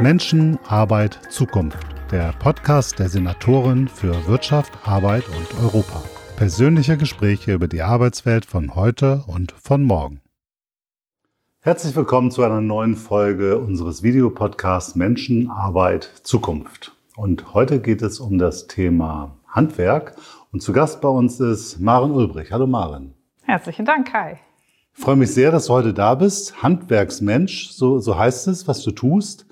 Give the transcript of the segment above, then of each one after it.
Menschen, Arbeit, Zukunft. Der Podcast der Senatorin für Wirtschaft, Arbeit und Europa. Persönliche Gespräche über die Arbeitswelt von heute und von morgen. Herzlich willkommen zu einer neuen Folge unseres Videopodcasts Menschen, Arbeit, Zukunft. Und heute geht es um das Thema Handwerk. Und zu Gast bei uns ist Maren Ulbrich. Hallo Maren. Herzlichen Dank, Kai. Ich freue mich sehr, dass du heute da bist. Handwerksmensch, so, so heißt es, was du tust.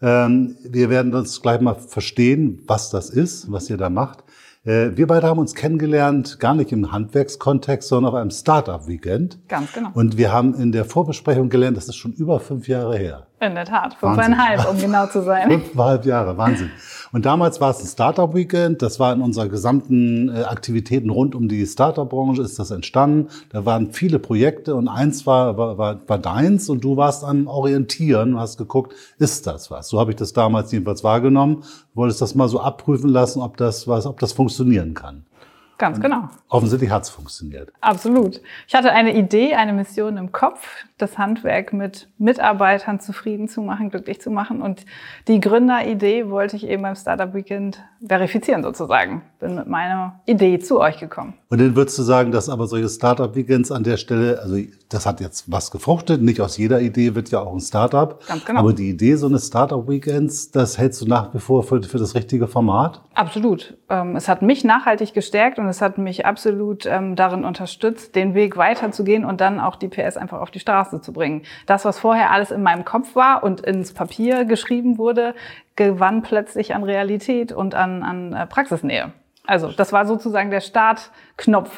Ähm, wir werden uns gleich mal verstehen, was das ist, was ihr da macht. Äh, wir beide haben uns kennengelernt, gar nicht im Handwerkskontext, sondern auf einem Startup-Weekend. Ganz genau. Und wir haben in der Vorbesprechung gelernt, das ist schon über fünf Jahre her. In der Tat, fünfeinhalb, um genau zu sein. Fünfeinhalb Jahre, Wahnsinn. Und damals war es ein Startup-Weekend, das war in unserer gesamten äh, Aktivitäten rund um die Startup-Branche, ist das entstanden. Da waren viele Projekte und eins war, war, war, war deins und du warst am Orientieren und hast geguckt, ist das was? So habe ich das damals jedenfalls wahrgenommen. Wolltest das mal so abprüfen lassen, ob das was, ob das funktionieren kann. Ganz genau. Offensichtlich hat es funktioniert. Absolut. Ich hatte eine Idee, eine Mission im Kopf, das Handwerk mit Mitarbeitern zufrieden zu machen, glücklich zu machen. Und die Gründeridee wollte ich eben beim Startup Weekend verifizieren sozusagen. Bin mit meiner Idee zu euch gekommen. Und dann würdest du sagen, dass aber solche Startup Weekends an der Stelle, also das hat jetzt was gefruchtet. Nicht aus jeder Idee wird ja auch ein Startup. Ganz genau. Aber die Idee so eines Startup Weekends, das hältst du nach wie vor für, für das richtige Format? Absolut. Ähm, es hat mich nachhaltig gestärkt und es hat mich absolut ähm, darin unterstützt, den Weg weiterzugehen und dann auch die PS einfach auf die Straße zu bringen. Das, was vorher alles in meinem Kopf war und ins Papier geschrieben wurde, gewann plötzlich an Realität und an, an äh, Praxisnähe. Also das war sozusagen der Startknopf.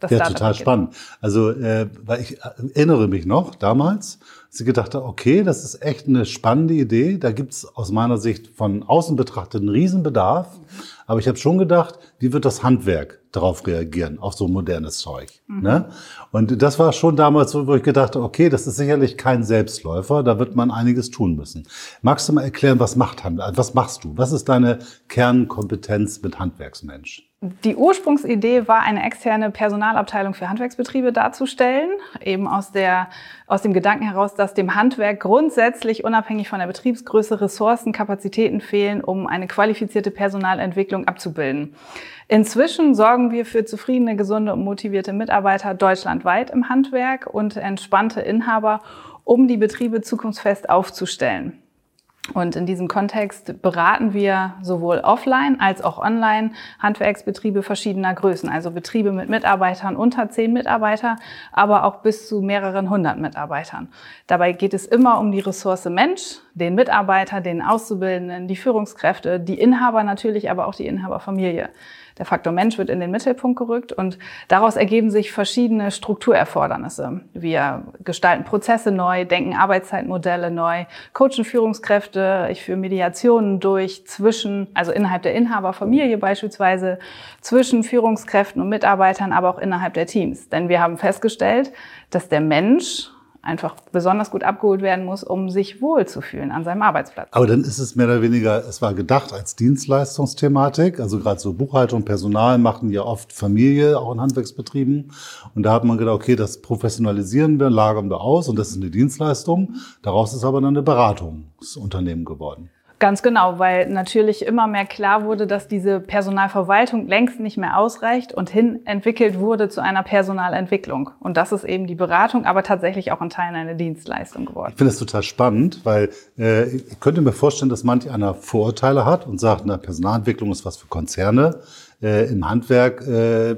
Das ja, total spannend. Also, äh, weil ich erinnere mich noch damals, sie gedacht hat, okay, das ist echt eine spannende Idee. Da gibt's aus meiner Sicht von außen betrachtet einen Riesenbedarf. Aber ich habe schon gedacht, wie wird das Handwerk darauf reagieren, auf so modernes Zeug? Mhm. Ne? Und das war schon damals so, wo ich gedacht habe, okay, das ist sicherlich kein Selbstläufer, da wird man einiges tun müssen. Magst du mal erklären, was macht Handwerk? Was machst du? Was ist deine Kernkompetenz mit Handwerksmensch? Die Ursprungsidee war, eine externe Personalabteilung für Handwerksbetriebe darzustellen, eben aus, der, aus dem Gedanken heraus, dass dem Handwerk grundsätzlich unabhängig von der Betriebsgröße Ressourcen, Kapazitäten fehlen, um eine qualifizierte Personalentwicklung abzubilden. Inzwischen sorgen wir für zufriedene, gesunde und motivierte Mitarbeiter deutschlandweit im Handwerk und entspannte Inhaber, um die Betriebe zukunftsfest aufzustellen. Und in diesem Kontext beraten wir sowohl offline als auch online Handwerksbetriebe verschiedener Größen, also Betriebe mit Mitarbeitern unter zehn Mitarbeiter, aber auch bis zu mehreren hundert Mitarbeitern. Dabei geht es immer um die Ressource Mensch, den Mitarbeiter, den Auszubildenden, die Führungskräfte, die Inhaber natürlich, aber auch die Inhaberfamilie. Der Faktor Mensch wird in den Mittelpunkt gerückt und daraus ergeben sich verschiedene Strukturerfordernisse. Wir gestalten Prozesse neu, denken Arbeitszeitmodelle neu, coachen Führungskräfte, ich führe Mediationen durch zwischen, also innerhalb der Inhaberfamilie beispielsweise, zwischen Führungskräften und Mitarbeitern, aber auch innerhalb der Teams. Denn wir haben festgestellt, dass der Mensch einfach besonders gut abgeholt werden muss, um sich wohlzufühlen an seinem Arbeitsplatz. Aber dann ist es mehr oder weniger, es war gedacht als Dienstleistungsthematik. Also gerade so Buchhaltung, Personal machen ja oft Familie, auch in Handwerksbetrieben. Und da hat man gedacht, okay, das professionalisieren wir, lagern wir aus und das ist eine Dienstleistung. Daraus ist aber dann eine Beratungsunternehmen geworden. Ganz genau, weil natürlich immer mehr klar wurde, dass diese Personalverwaltung längst nicht mehr ausreicht und hin entwickelt wurde zu einer Personalentwicklung. Und das ist eben die Beratung, aber tatsächlich auch in Teilen eine Dienstleistung geworden. Ich finde das total spannend, weil äh, ich könnte mir vorstellen, dass manch einer Vorurteile hat und sagt, na, Personalentwicklung ist was für Konzerne. Äh, Im Handwerk äh,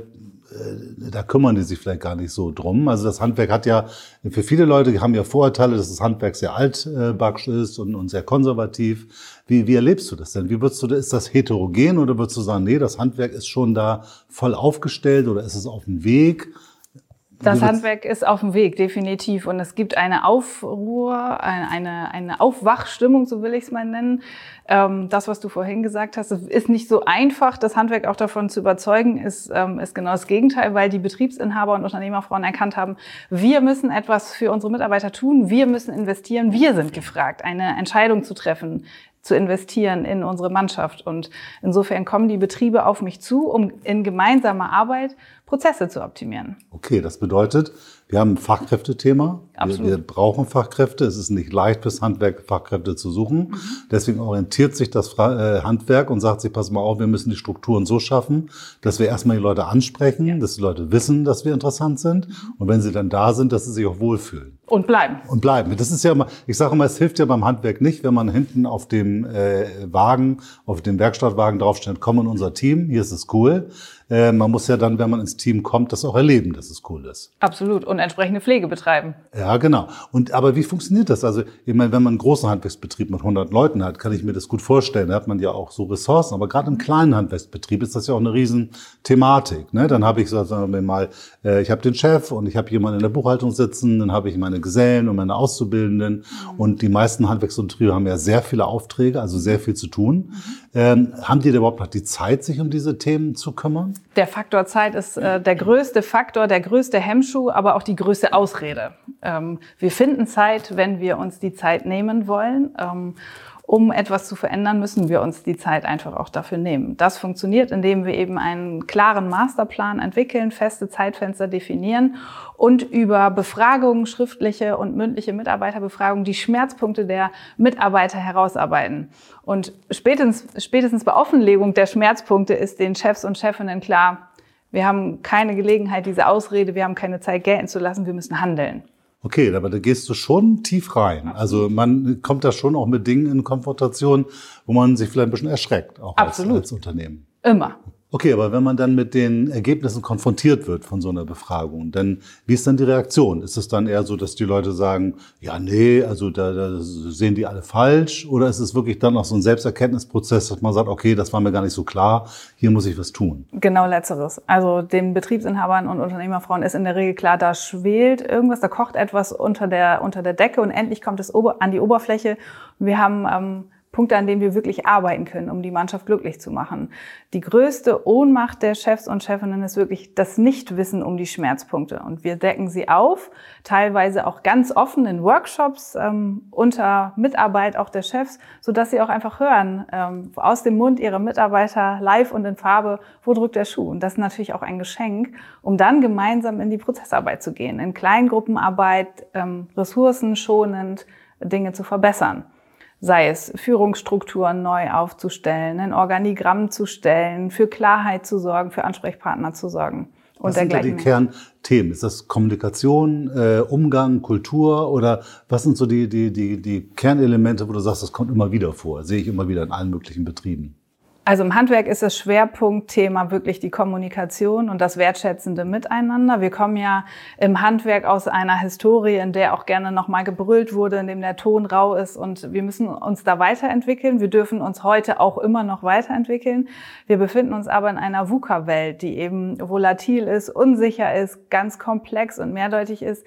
da kümmern die sich vielleicht gar nicht so drum. Also das Handwerk hat ja, für viele Leute haben ja Vorurteile, dass das Handwerk sehr altbacksch ist und, und sehr konservativ. Wie, wie erlebst du das denn? Wie würdest du, ist das heterogen oder würdest du sagen, nee, das Handwerk ist schon da voll aufgestellt oder ist es auf dem Weg? Das Handwerk ist auf dem Weg, definitiv. Und es gibt eine Aufruhr, eine, eine Aufwachstimmung, so will ich es mal nennen. Ähm, das, was du vorhin gesagt hast, ist nicht so einfach, das Handwerk auch davon zu überzeugen, ist, ähm, ist genau das Gegenteil, weil die Betriebsinhaber und Unternehmerfrauen erkannt haben, wir müssen etwas für unsere Mitarbeiter tun, wir müssen investieren, wir sind gefragt, eine Entscheidung zu treffen zu investieren in unsere Mannschaft. Und insofern kommen die Betriebe auf mich zu, um in gemeinsamer Arbeit Prozesse zu optimieren. Okay, das bedeutet, wir haben ein Fachkräftethema. Absolut. Wir, wir brauchen Fachkräfte. Es ist nicht leicht fürs Handwerk Fachkräfte zu suchen. Mhm. Deswegen orientiert sich das äh, Handwerk und sagt sich, pass mal auf, wir müssen die Strukturen so schaffen, dass wir erstmal die Leute ansprechen, ja. dass die Leute wissen, dass wir interessant sind. Mhm. Und wenn sie dann da sind, dass sie sich auch wohlfühlen. Und bleiben. Und bleiben. Das ist ja immer, ich sage immer, es hilft ja beim Handwerk nicht, wenn man hinten auf dem äh, Wagen, auf dem Werkstattwagen draufsteht, komm in unser Team, hier ist es cool. Äh, man muss ja dann, wenn man ins Team kommt, das auch erleben, dass es cool ist. Absolut. Und entsprechende Pflege betreiben. Ja, genau. Und aber wie funktioniert das? Also, ich meine, wenn man einen großen Handwerksbetrieb mit 100 Leuten hat, kann ich mir das gut vorstellen. Da hat man ja auch so Ressourcen. Aber gerade im kleinen Handwerksbetrieb ist das ja auch eine Riesenthematik. Ne? Dann habe ich so, sagen wir mal, äh, ich habe den Chef und ich habe jemanden in der Buchhaltung sitzen, dann habe ich meine Gesellen und meine Auszubildenden. Mhm. Und die meisten Handwerksbetriebe haben ja sehr viele Aufträge, also sehr viel zu tun. Mhm. Ähm, haben die überhaupt noch die Zeit, sich um diese Themen zu kümmern? Der Faktor Zeit ist äh, der größte Faktor, der größte Hemmschuh, aber auch die größte Ausrede. Ähm, wir finden Zeit, wenn wir uns die Zeit nehmen wollen. Ähm, um etwas zu verändern, müssen wir uns die Zeit einfach auch dafür nehmen. Das funktioniert, indem wir eben einen klaren Masterplan entwickeln, feste Zeitfenster definieren und über Befragungen, schriftliche und mündliche Mitarbeiterbefragungen, die Schmerzpunkte der Mitarbeiter herausarbeiten. Und spätestens, spätestens bei Offenlegung der Schmerzpunkte ist den Chefs und Chefinnen klar, wir haben keine Gelegenheit, diese Ausrede, wir haben keine Zeit gelten zu lassen, wir müssen handeln. Okay, aber da gehst du schon tief rein. Also man kommt da schon auch mit Dingen in Konfrontation, wo man sich vielleicht ein bisschen erschreckt, auch als, als Unternehmen. Immer. Okay, aber wenn man dann mit den Ergebnissen konfrontiert wird von so einer Befragung, dann wie ist dann die Reaktion? Ist es dann eher so, dass die Leute sagen, ja, nee, also da, da sehen die alle falsch? Oder ist es wirklich dann auch so ein Selbsterkenntnisprozess, dass man sagt, okay, das war mir gar nicht so klar, hier muss ich was tun? Genau letzteres. Also den Betriebsinhabern und Unternehmerfrauen ist in der Regel klar, da schwelt irgendwas, da kocht etwas unter der, unter der Decke und endlich kommt es an die Oberfläche. Wir haben ähm, Punkte, an denen wir wirklich arbeiten können, um die Mannschaft glücklich zu machen. Die größte Ohnmacht der Chefs und Chefinnen ist wirklich das Nichtwissen um die Schmerzpunkte. Und wir decken sie auf, teilweise auch ganz offen in Workshops ähm, unter Mitarbeit auch der Chefs, so dass sie auch einfach hören ähm, aus dem Mund ihrer Mitarbeiter live und in Farbe, wo drückt der Schuh. Und das ist natürlich auch ein Geschenk, um dann gemeinsam in die Prozessarbeit zu gehen, in Kleingruppenarbeit, ähm, ressourcenschonend Dinge zu verbessern sei es Führungsstrukturen neu aufzustellen, ein Organigramm zu stellen, für Klarheit zu sorgen, für Ansprechpartner zu sorgen. Und was sind da die Kernthemen? Ist das Kommunikation, äh, Umgang, Kultur oder was sind so die, die, die, die Kernelemente, wo du sagst, das kommt immer wieder vor, sehe ich immer wieder in allen möglichen Betrieben? Also im Handwerk ist das Schwerpunktthema wirklich die Kommunikation und das wertschätzende Miteinander. Wir kommen ja im Handwerk aus einer Historie, in der auch gerne nochmal gebrüllt wurde, in dem der Ton rau ist und wir müssen uns da weiterentwickeln. Wir dürfen uns heute auch immer noch weiterentwickeln. Wir befinden uns aber in einer VUCA-Welt, die eben volatil ist, unsicher ist, ganz komplex und mehrdeutig ist.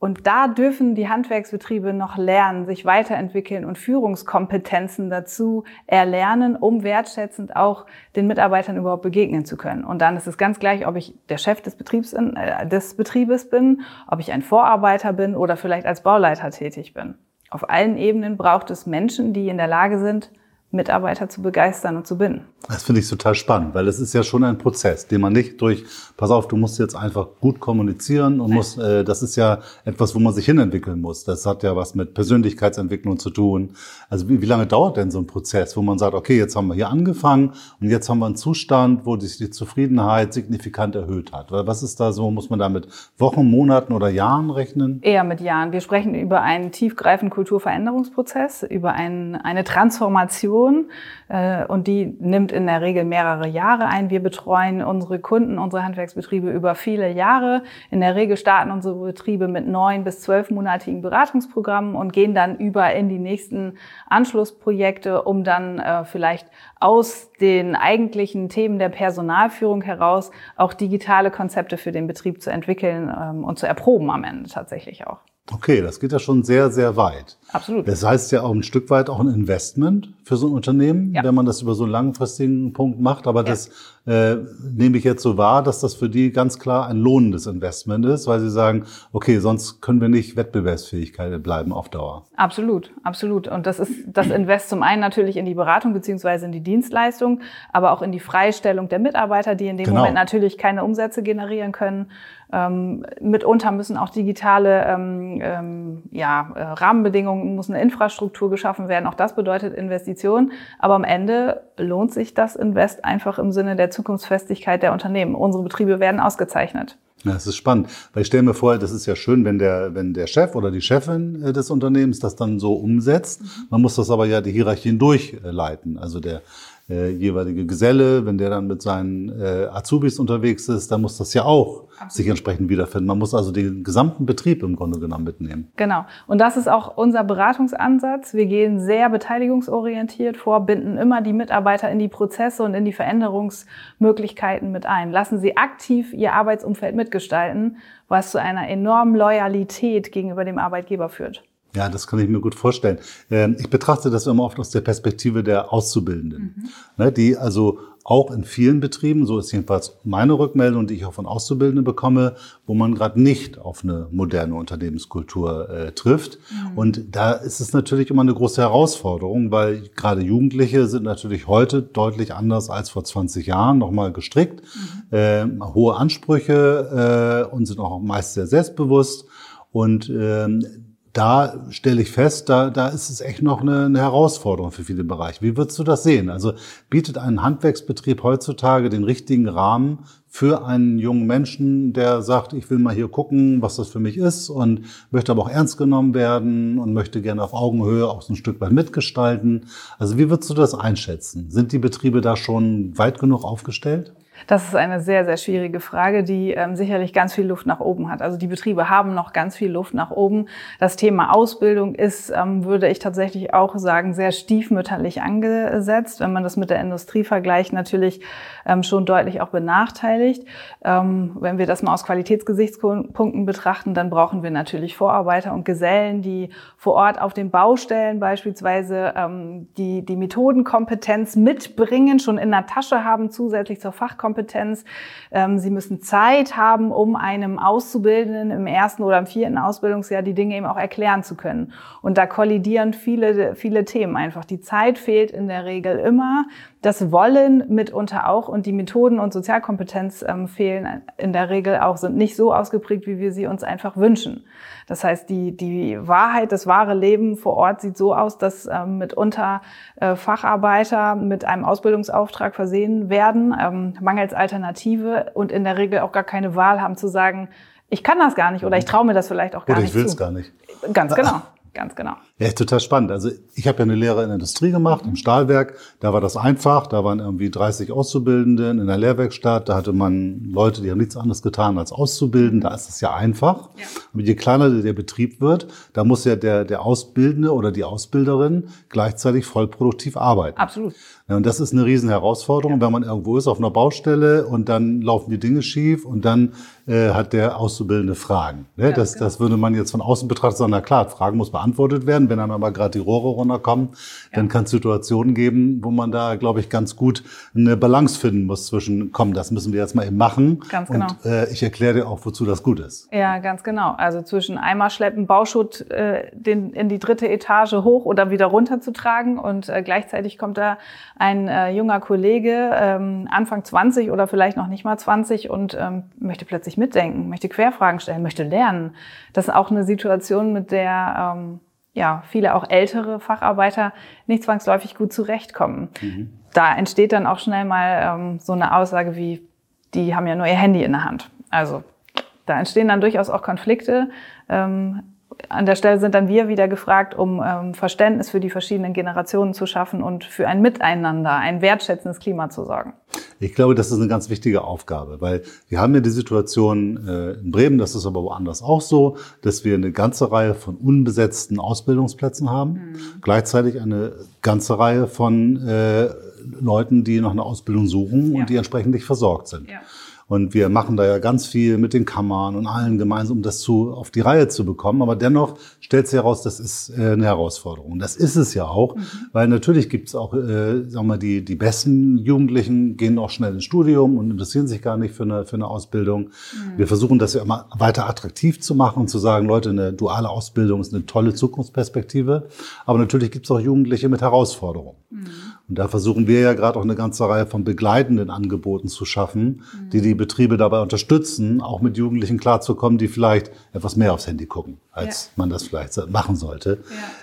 Und da dürfen die Handwerksbetriebe noch lernen, sich weiterentwickeln und Führungskompetenzen dazu erlernen, um wertschätzend auch den Mitarbeitern überhaupt begegnen zu können. Und dann ist es ganz gleich, ob ich der Chef des Betriebs, äh, des Betriebes bin, ob ich ein Vorarbeiter bin oder vielleicht als Bauleiter tätig bin. Auf allen Ebenen braucht es Menschen, die in der Lage sind, Mitarbeiter zu begeistern und zu binden. Das finde ich total spannend, weil es ist ja schon ein Prozess, den man nicht durch, pass auf, du musst jetzt einfach gut kommunizieren und musst, äh, das ist ja etwas, wo man sich hinentwickeln muss. Das hat ja was mit Persönlichkeitsentwicklung zu tun. Also wie, wie lange dauert denn so ein Prozess, wo man sagt, okay, jetzt haben wir hier angefangen und jetzt haben wir einen Zustand, wo sich die Zufriedenheit signifikant erhöht hat. Was ist da so, muss man da mit Wochen, Monaten oder Jahren rechnen? Eher mit Jahren. Wir sprechen über einen tiefgreifenden Kulturveränderungsprozess, über ein, eine Transformation Organisation äh, und die nimmt in der Regel mehrere Jahre ein. Wir betreuen unsere Kunden, unsere Handwerksbetriebe über viele Jahre. In der Regel starten unsere Betriebe mit neun bis zwölfmonatigen Beratungsprogrammen und gehen dann über in die nächsten Anschlussprojekte, um dann äh, vielleicht aus den eigentlichen Themen der Personalführung heraus auch digitale Konzepte für den Betrieb zu entwickeln ähm, und zu erproben am Ende tatsächlich auch. Okay, das geht ja schon sehr, sehr weit. Absolut. Das heißt ja auch ein Stück weit auch ein Investment für so ein Unternehmen, Ja. wenn man das über so einen langfristigen Punkt macht. Aber Ja. das äh, nehme ich jetzt so wahr, dass das für die ganz klar ein lohnendes Investment ist, weil sie sagen, okay, sonst können wir nicht Wettbewerbsfähigkeit bleiben auf Dauer. Absolut, absolut. Und das ist das Invest zum einen natürlich in die Beratung beziehungsweise in die Dienstleistung, aber auch in die Freistellung der Mitarbeiter, die in dem Genau. Moment natürlich keine Umsätze generieren können. Ähm, mitunter müssen auch digitale ähm, ähm, ja, äh, Rahmenbedingungen, muss eine Infrastruktur geschaffen werden. Auch das bedeutet Investitionen. Aber am Ende lohnt sich das Invest einfach im Sinne der Zukunftsfestigkeit der Unternehmen. Unsere Betriebe werden ausgezeichnet. Ja, das ist spannend, weil ich stelle mir vor, das ist ja schön, wenn der, wenn der Chef oder die Chefin äh, des Unternehmens das dann so umsetzt. Man muss das aber ja die Hierarchien durchleiten. Also der äh, jeweilige Geselle, wenn der dann mit seinen äh, Azubis unterwegs ist, dann muss das ja auch sich entsprechend wiederfinden. Man muss also den gesamten Betrieb im Grunde genommen mitnehmen. Genau. Und das ist auch unser Beratungsansatz. Wir gehen sehr beteiligungsorientiert vor, binden immer die Mitarbeiter in die Prozesse und in die Veränderungsmöglichkeiten mit ein. Lassen sie aktiv ihr Arbeitsumfeld mitgestalten, was zu einer enormen Loyalität gegenüber dem Arbeitgeber führt. Ja, das kann ich mir gut vorstellen. Ähm, Ich betrachte das immer oft aus der Perspektive der Auszubildenden, ne, die also auch in vielen Betrieben, so ist jedenfalls meine Rückmeldung, die ich auch von Auszubildenden bekomme, wo man gerade nicht auf eine moderne Unternehmenskultur äh, trifft. Und da ist es natürlich immer eine große Herausforderung, weil gerade Jugendliche sind natürlich heute deutlich anders als vor 20 Jahren nochmal gestrickt, äh, hohe Ansprüche äh, und sind auch meist sehr selbstbewusst. Und ähm, da stelle ich fest, da, da ist es echt noch eine, eine Herausforderung für viele Bereiche. Wie würdest du das sehen? Also bietet ein Handwerksbetrieb heutzutage den richtigen Rahmen für einen jungen Menschen, der sagt, ich will mal hier gucken, was das für mich ist und möchte aber auch ernst genommen werden und möchte gerne auf Augenhöhe auch so ein Stück weit mitgestalten. Also wie würdest du das einschätzen? Sind die Betriebe da schon weit genug aufgestellt? Das ist eine sehr, sehr schwierige Frage, die ähm, sicherlich ganz viel Luft nach oben hat. Also die Betriebe haben noch ganz viel Luft nach oben. Das Thema Ausbildung ist, ähm, würde ich tatsächlich auch sagen, sehr stiefmütterlich angesetzt. Wenn man das mit der Industrie vergleicht, natürlich ähm, schon deutlich auch benachteiligt. Ähm, wenn wir das mal aus Qualitätsgesichtspunkten betrachten, dann brauchen wir natürlich Vorarbeiter und Gesellen, die vor Ort auf den Baustellen beispielsweise ähm, die, die Methodenkompetenz mitbringen, schon in der Tasche haben, zusätzlich zur Fachkompetenz. Ähm, sie müssen Zeit haben, um einem Auszubildenden im ersten oder im vierten Ausbildungsjahr die Dinge eben auch erklären zu können. Und da kollidieren viele, viele Themen einfach. Die Zeit fehlt in der Regel immer. Das Wollen mitunter auch und die Methoden und Sozialkompetenz ähm, fehlen in der Regel auch, sind nicht so ausgeprägt, wie wir sie uns einfach wünschen. Das heißt, die, die Wahrheit, das wahre Leben vor Ort sieht so aus, dass ähm, mitunter äh, Facharbeiter mit einem Ausbildungsauftrag versehen werden, ähm, mangels Alternative und in der Regel auch gar keine Wahl haben zu sagen, ich kann das gar nicht oder ich traue mir das vielleicht auch gar Oder nicht ich will es gar nicht. Ganz genau, ganz genau. Ja, ist total spannend. Also ich habe ja eine Lehre in der Industrie gemacht, im Stahlwerk. Da war das einfach. Da waren irgendwie 30 Auszubildenden in der Lehrwerkstatt. Da hatte man Leute, die haben nichts anderes getan als auszubilden. Da ist es ja einfach. Ja. Aber je kleiner der Betrieb wird, da muss ja der, der Ausbildende oder die Ausbilderin gleichzeitig voll produktiv arbeiten. Absolut. Ja, und das ist eine riesen Herausforderung, wenn man irgendwo ist auf einer Baustelle und dann laufen die Dinge schief und dann äh, hat der Auszubildende Fragen. Ne? das, genau. das würde man jetzt von außen betrachten sagen, na klar, Fragen muss beantwortet werden. Wenn dann aber gerade die Rohre runterkommen, dann kann es Situationen geben, wo man da, glaube ich, ganz gut eine Balance finden muss zwischen, komm, das müssen wir jetzt mal eben machen. Ganz genau. Und äh, ich erkläre dir auch, wozu das gut ist. Ja, ganz genau. Also zwischen einmal schleppen, Bauschutt äh, den, in die dritte Etage hoch oder wieder runter zu tragen und äh, gleichzeitig kommt da ein äh, junger Kollege, ähm, Anfang 20 oder vielleicht noch nicht mal 20 und ähm, möchte plötzlich mitdenken, möchte Querfragen stellen, möchte lernen. Das ist auch eine Situation, mit der ähm, ja, viele auch ältere Facharbeiter nicht zwangsläufig gut zurechtkommen. Da entsteht dann auch schnell mal ähm, so eine Aussage wie, die haben ja nur ihr Handy in der Hand. Also da entstehen dann durchaus auch Konflikte. Ähm, an der Stelle sind dann wir wieder gefragt, um ähm, Verständnis für die verschiedenen Generationen zu schaffen und für ein Miteinander, ein wertschätzendes Klima zu sorgen. Ich glaube, das ist eine ganz wichtige Aufgabe, weil wir haben ja die Situation äh, in Bremen, das ist aber woanders auch so, dass wir eine ganze Reihe von unbesetzten Ausbildungsplätzen haben, gleichzeitig eine ganze Reihe von äh, Leuten, die noch eine Ausbildung suchen Ja. und die entsprechend nicht versorgt sind. Ja. Und wir machen da ja ganz viel mit den Kammern und allen gemeinsam, um das zu, auf die Reihe zu bekommen. Aber dennoch stellt sich heraus, das ist äh, eine Herausforderung. Das ist es ja auch, mhm. weil natürlich gibt es auch, äh, sagen wir mal, die, die besten Jugendlichen gehen auch schnell ins Studium und interessieren sich gar nicht für eine, für eine Ausbildung. Mhm. Wir versuchen das ja immer weiter attraktiv zu machen und zu sagen, Leute, eine duale Ausbildung ist eine tolle Zukunftsperspektive. Aber natürlich gibt es auch Jugendliche mit Herausforderungen. Mhm. Und da versuchen wir ja gerade auch eine ganze Reihe von begleitenden Angeboten zu schaffen, mhm. die die Betriebe dabei unterstützen, auch mit Jugendlichen klarzukommen, die vielleicht etwas mehr aufs Handy gucken, als ja. man das vielleicht machen sollte.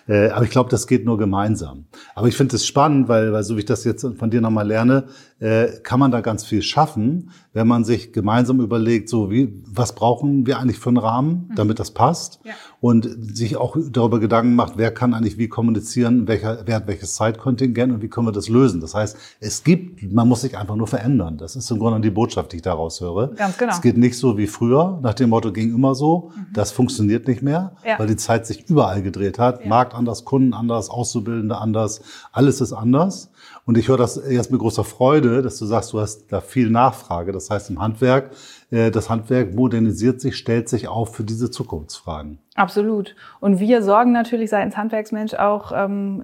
Ja. Äh, aber ich glaube, das geht nur gemeinsam. Aber ich finde es spannend, weil, weil so wie ich das jetzt von dir nochmal lerne, äh, kann man da ganz viel schaffen, wenn man sich gemeinsam überlegt, so wie, was brauchen wir eigentlich für einen Rahmen, mhm. damit das passt? Ja. Und sich auch darüber Gedanken macht, wer kann eigentlich wie kommunizieren, welcher, wer hat welches Zeitkontingent und wie können wir das lösen. Das heißt, es gibt, man muss sich einfach nur verändern. Das ist im Grunde die Botschaft, die ich daraus höre. Ganz genau. Es geht nicht so wie früher, nach dem Motto ging immer so. Mhm. Das funktioniert nicht mehr, ja. weil die Zeit sich überall gedreht hat. Ja. Markt anders, Kunden anders, Auszubildende anders. Alles ist anders. Und ich höre das erst mit großer Freude, dass du sagst, du hast da viel Nachfrage. Das heißt, im Handwerk, äh, das Handwerk modernisiert sich, stellt sich auf für diese Zukunftsfragen. Absolut. Und wir sorgen natürlich seitens Handwerksmensch auch ähm,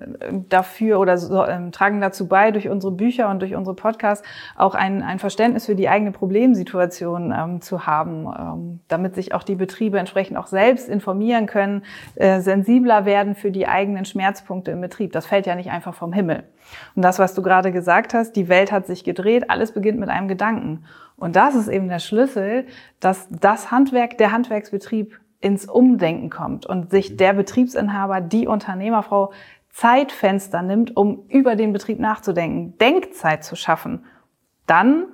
dafür oder so, ähm, tragen dazu bei, durch unsere Bücher und durch unsere Podcasts auch ein, ein Verständnis für die eigene Problemsituation ähm, zu haben, ähm, damit sich auch die Betriebe entsprechend auch selbst informieren können, äh, sensibler werden für die eigenen Schmerzpunkte im Betrieb. Das fällt ja nicht einfach vom Himmel. Und das, was du gerade gesagt hast, die Welt hat sich gedreht, alles beginnt mit einem Gedanken. Und das ist eben der Schlüssel, dass das Handwerk, der Handwerksbetrieb ins Umdenken kommt und sich der Betriebsinhaber, die Unternehmerfrau Zeitfenster nimmt, um über den Betrieb nachzudenken, Denkzeit zu schaffen, dann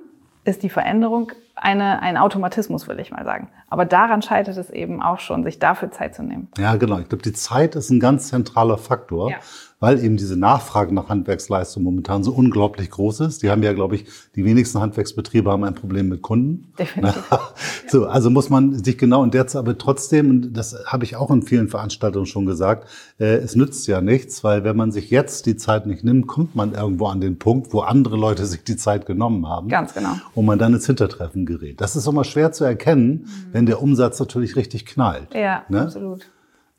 ist die Veränderung eine, ein Automatismus, will ich mal sagen. Aber daran scheitert es eben auch schon, sich dafür Zeit zu nehmen. Ja, genau. Ich glaube, die Zeit ist ein ganz zentraler Faktor. Ja weil eben diese Nachfrage nach Handwerksleistung momentan so unglaublich groß ist. Die haben ja, glaube ich, die wenigsten Handwerksbetriebe haben ein Problem mit Kunden. Definitiv. so, also muss man sich genau in der Zeit, aber trotzdem, und das habe ich auch in vielen Veranstaltungen schon gesagt, äh, es nützt ja nichts, weil wenn man sich jetzt die Zeit nicht nimmt, kommt man irgendwo an den Punkt, wo andere Leute sich die Zeit genommen haben. Ganz genau. Und man dann ins Hintertreffen gerät. Das ist immer schwer zu erkennen, mhm. Wenn der Umsatz natürlich richtig knallt. Ja, ne? absolut.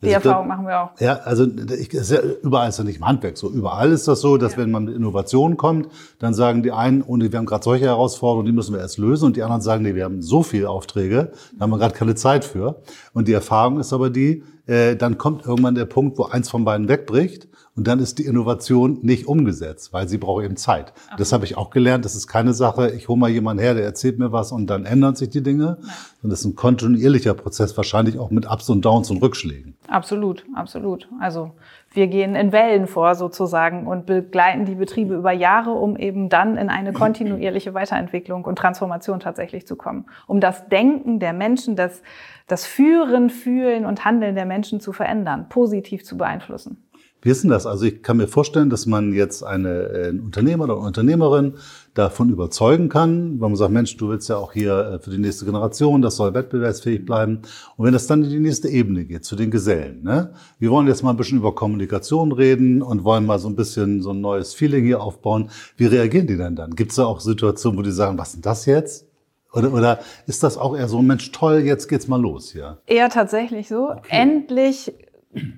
Die also Erfahrung machen wir auch. Ja, also ich, ist ja, überall ist ja nicht im Handwerk so. Überall ist das so, dass ja. wenn man mit Innovation kommt, dann sagen die einen, und wir haben gerade solche Herausforderungen, die müssen wir erst lösen. Und die anderen sagen, nee, wir haben so viele Aufträge, da haben wir gerade keine Zeit für. Und die Erfahrung ist aber die, äh, dann kommt irgendwann der Punkt, wo eins von beiden wegbricht. Und dann ist die Innovation nicht umgesetzt, weil sie braucht eben Zeit. Okay. Das habe ich auch gelernt. Das ist keine Sache, ich hole mal jemanden her, der erzählt mir was und dann ändern sich die Dinge. Und das ist ein kontinuierlicher Prozess, wahrscheinlich auch mit Ups und Downs und Rückschlägen. Absolut, absolut. Also wir gehen in Wellen vor sozusagen und begleiten die Betriebe über Jahre, um eben dann in eine kontinuierliche Weiterentwicklung und Transformation tatsächlich zu kommen. Um das Denken der Menschen, das, das Führen, Fühlen und Handeln der Menschen zu verändern, positiv zu beeinflussen. Wie ist denn das? Also ich kann mir vorstellen, dass man jetzt eine, äh, ein Unternehmer oder Unternehmerin davon überzeugen kann, weil man sagt, Mensch, du willst ja auch hier äh, für die nächste Generation, das soll wettbewerbsfähig bleiben. Und wenn das dann in die nächste Ebene geht, zu den Gesellen, ne? wir wollen jetzt mal ein bisschen über Kommunikation reden und wollen mal so ein bisschen so ein neues Feeling hier aufbauen. Wie reagieren die denn dann? Gibt es da auch Situationen, wo die sagen, was ist denn das jetzt? Oder, oder ist das auch eher so, Mensch, toll, jetzt geht's mal los hier? Eher tatsächlich so. Okay. Endlich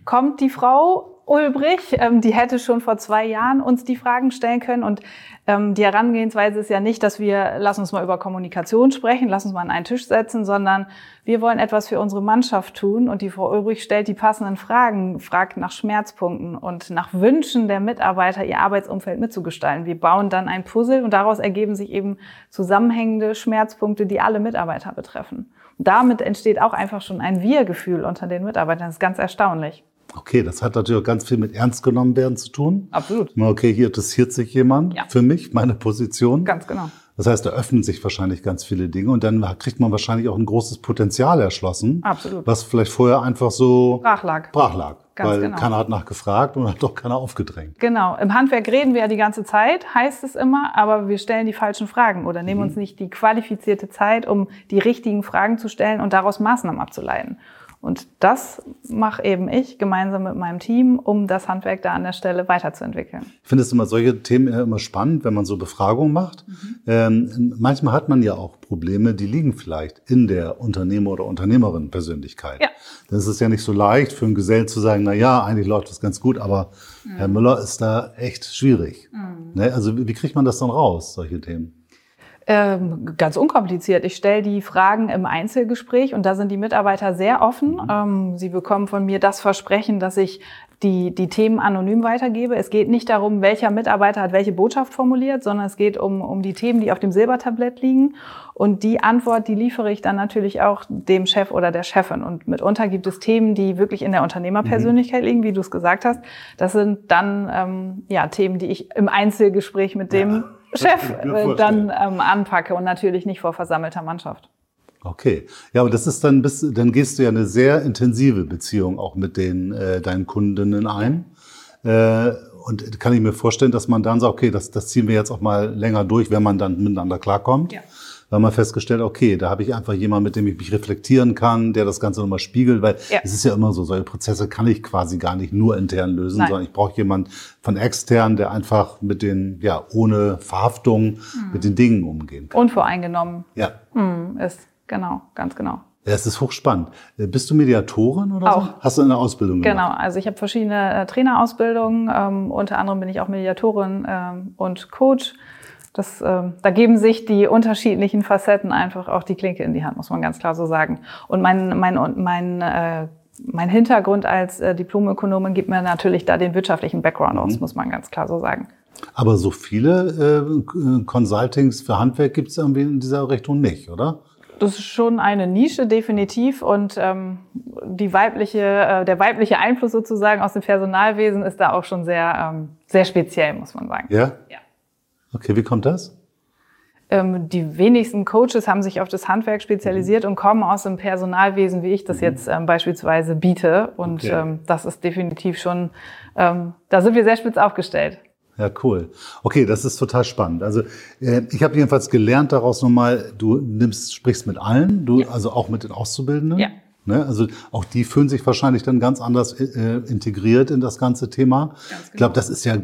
kommt die Frau Ulbrich, ähm, die hätte schon vor zwei Jahren uns die Fragen stellen können. Und ähm, die Herangehensweise ist ja nicht, dass wir, lass uns mal über Kommunikation sprechen, lass uns mal an einen Tisch setzen, sondern wir wollen etwas für unsere Mannschaft tun. Und die Frau Ulbrich stellt die passenden Fragen, fragt nach Schmerzpunkten und nach Wünschen der Mitarbeiter, ihr Arbeitsumfeld mitzugestalten. Wir bauen dann ein Puzzle und daraus ergeben sich eben zusammenhängende Schmerzpunkte, die alle Mitarbeiter betreffen. Und damit entsteht auch einfach schon ein Wir-Gefühl unter den Mitarbeitern. Das ist ganz erstaunlich. Okay, das hat natürlich auch ganz viel mit ernst genommen werden zu tun. Absolut. Okay, hier interessiert sich jemand ja. für mich, meine Position. Ganz genau. Das heißt, da öffnen sich wahrscheinlich ganz viele Dinge und dann kriegt man wahrscheinlich auch ein großes Potenzial erschlossen. Absolut. Was vielleicht vorher einfach so brach lag. Brach lag. Ganz weil genau. keiner hat nachgefragt und hat doch keiner aufgedrängt. Genau. Im Handwerk reden wir ja die ganze Zeit, heißt es immer, aber wir stellen die falschen Fragen oder nehmen mhm. uns nicht die qualifizierte Zeit, um die richtigen Fragen zu stellen und daraus Maßnahmen abzuleiten. Und das mache eben ich gemeinsam mit meinem Team, um das Handwerk da an der Stelle weiterzuentwickeln. Ich finde es immer solche Themen immer spannend, wenn man so Befragungen macht. Mhm. Ähm, manchmal hat man ja auch Probleme, die liegen vielleicht in der Unternehmer- oder Unternehmerin-Persönlichkeit. Ja. Das ist ja nicht so leicht für einen Gesellen zu sagen, na ja, eigentlich läuft das ganz gut, aber mhm. Herr Müller ist da echt schwierig. Mhm. Ne? Also wie kriegt man das dann raus, solche Themen? Ähm, ganz unkompliziert. Ich stelle die Fragen im Einzelgespräch und da sind die Mitarbeiter sehr offen. Mhm. Ähm, sie bekommen von mir das Versprechen, dass ich die, die Themen anonym weitergebe. Es geht nicht darum, welcher Mitarbeiter hat welche Botschaft formuliert, sondern es geht um, um die Themen, die auf dem Silbertablett liegen. Und die Antwort, die liefere ich dann natürlich auch dem Chef oder der Chefin. Und mitunter gibt es Themen, die wirklich in der Unternehmerpersönlichkeit mhm. liegen, wie du es gesagt hast. Das sind dann ähm, ja Themen, die ich im Einzelgespräch mit dem ja Chef äh, dann ähm, anpacke und natürlich nicht vor versammelter Mannschaft. Okay, ja, aber das ist dann bis, dann gehst du ja eine sehr intensive Beziehung auch mit den äh, deinen Kundinnen ein. Äh, und kann ich mir vorstellen, dass man dann sagt, okay, das, das ziehen wir jetzt auch mal länger durch, wenn man dann miteinander klarkommt. Ja weil man festgestellt, okay, da habe ich einfach jemanden, mit dem ich mich reflektieren kann, der das Ganze nochmal spiegelt, weil ja. es ist ja immer so, solche Prozesse kann ich quasi gar nicht nur intern lösen, Nein. sondern ich brauche jemanden von extern, der einfach mit den, ja, ohne Verhaftung mhm. mit den Dingen umgehen kann. Unvoreingenommen ja. Mhm, ist, genau, ganz genau. Ja, es ist hochspannend. Äh, bist du Mediatorin oder auch. so? Hast du eine Ausbildung gemacht? Genau, also ich habe verschiedene äh, Trainerausbildungen. Ähm, unter anderem bin ich auch Mediatorin ähm, und Coach. Das, äh, da geben sich die unterschiedlichen Facetten einfach auch die Klinke in die Hand, muss man ganz klar so sagen. Und mein, mein, mein, äh, mein Hintergrund als äh, Diplomökonomin gibt mir natürlich da den wirtschaftlichen Background aus, mhm. muss man ganz klar so sagen. Aber so viele äh, Consultings für Handwerk gibt es irgendwie in dieser Richtung nicht, oder? Das ist schon eine Nische, definitiv. Und ähm, die weibliche, äh, der weibliche Einfluss sozusagen aus dem Personalwesen ist da auch schon sehr, ähm, sehr speziell, muss man sagen. Ja? Ja. Okay, wie kommt das? Ähm, die wenigsten Coaches haben sich auf das Handwerk spezialisiert mhm. und kommen aus dem Personalwesen, wie ich das mhm. jetzt ähm, beispielsweise biete. Und okay. ähm, das ist definitiv schon, ähm, da sind wir sehr spitz aufgestellt. Ja, cool. Okay, das ist total spannend. Also äh, ich habe jedenfalls gelernt daraus nochmal, du nimmst, sprichst mit allen, du, ja. also auch mit den Auszubildenden. Ja. Ne? Also auch die fühlen sich wahrscheinlich dann ganz anders äh, integriert in das ganze Thema. Genau. Ich glaube, das ist ja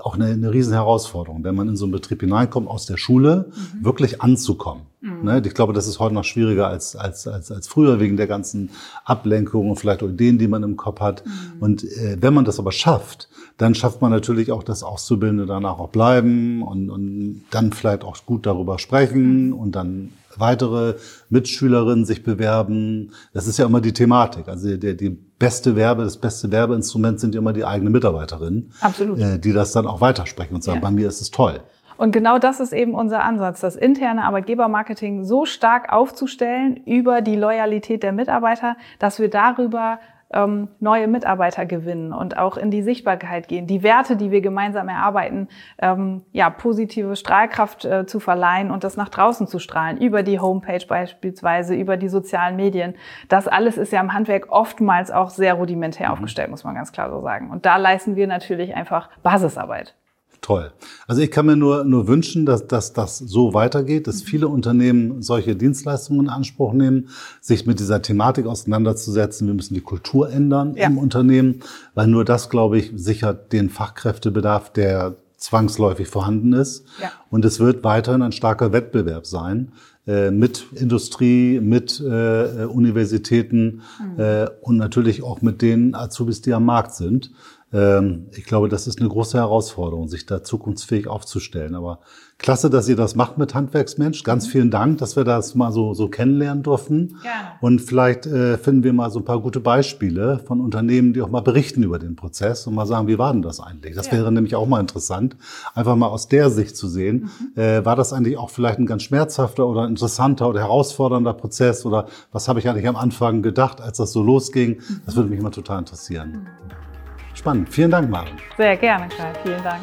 auch eine, eine riesen Herausforderung, wenn man in so einen Betrieb hineinkommt, aus der Schule mhm. wirklich anzukommen. Mhm. Ne? Ich glaube, das ist heute noch schwieriger als, als, als, als früher wegen der ganzen Ablenkungen und vielleicht auch Ideen, die man im Kopf hat. Mhm. Und äh, wenn man das aber schafft, dann schafft man natürlich auch, dass Auszubildende danach auch bleiben und, und dann vielleicht auch gut darüber sprechen mhm. und dann weitere Mitschülerinnen sich bewerben. Das ist ja immer die Thematik. Also die, die beste Werbe, das beste Werbeinstrument sind ja immer die eigenen Mitarbeiterinnen, Absolut. Äh, die das dann auch weitersprechen und sagen, ja. bei mir ist es toll. Und genau das ist eben unser Ansatz, das interne Arbeitgebermarketing so stark aufzustellen über die Loyalität der Mitarbeiter, dass wir darüber ähm, neue Mitarbeiter gewinnen und auch in die Sichtbarkeit gehen, die Werte, die wir gemeinsam erarbeiten, ähm, ja, positive Strahlkraft äh, zu verleihen und das nach draußen zu strahlen, über die Homepage beispielsweise, über die sozialen Medien. Das alles ist ja im Handwerk oftmals auch sehr rudimentär mhm. aufgestellt, muss man ganz klar so sagen. Und da leisten wir natürlich einfach Basisarbeit toll. Also ich kann mir nur, nur wünschen, dass, dass das so weitergeht, dass viele Unternehmen solche Dienstleistungen in Anspruch nehmen, sich mit dieser Thematik auseinanderzusetzen. Wir müssen die Kultur ändern ja. im Unternehmen, weil nur das, glaube ich, sichert den Fachkräftebedarf, der zwangsläufig vorhanden ist. Ja. Und es wird weiterhin ein starker Wettbewerb sein äh, mit Industrie, mit äh, Universitäten mhm. äh, und natürlich auch mit den Azubis, die am Markt sind. Ähm, ich glaube, das ist eine große Herausforderung, sich da zukunftsfähig aufzustellen. Aber klasse, dass ihr das macht mit Handwerksmensch. Ganz mhm. vielen Dank, dass wir das mal so, so kennenlernen durften. Gerne. Und vielleicht äh, finden wir mal so ein paar gute Beispiele von Unternehmen, die auch mal berichten über den Prozess und mal sagen, wie war denn das eigentlich? Das ja. wäre nämlich auch mal interessant, einfach mal aus der Sicht zu sehen. Mhm. Äh, war das eigentlich auch vielleicht ein ganz schmerzhafter oder interessanter oder herausfordernder Prozess? Oder was habe ich eigentlich am Anfang gedacht, als das so losging? Mhm. Das würde mich mal total interessieren. Mhm. Spannend. Vielen Dank, Maren. Sehr gerne, Karl. Vielen Dank.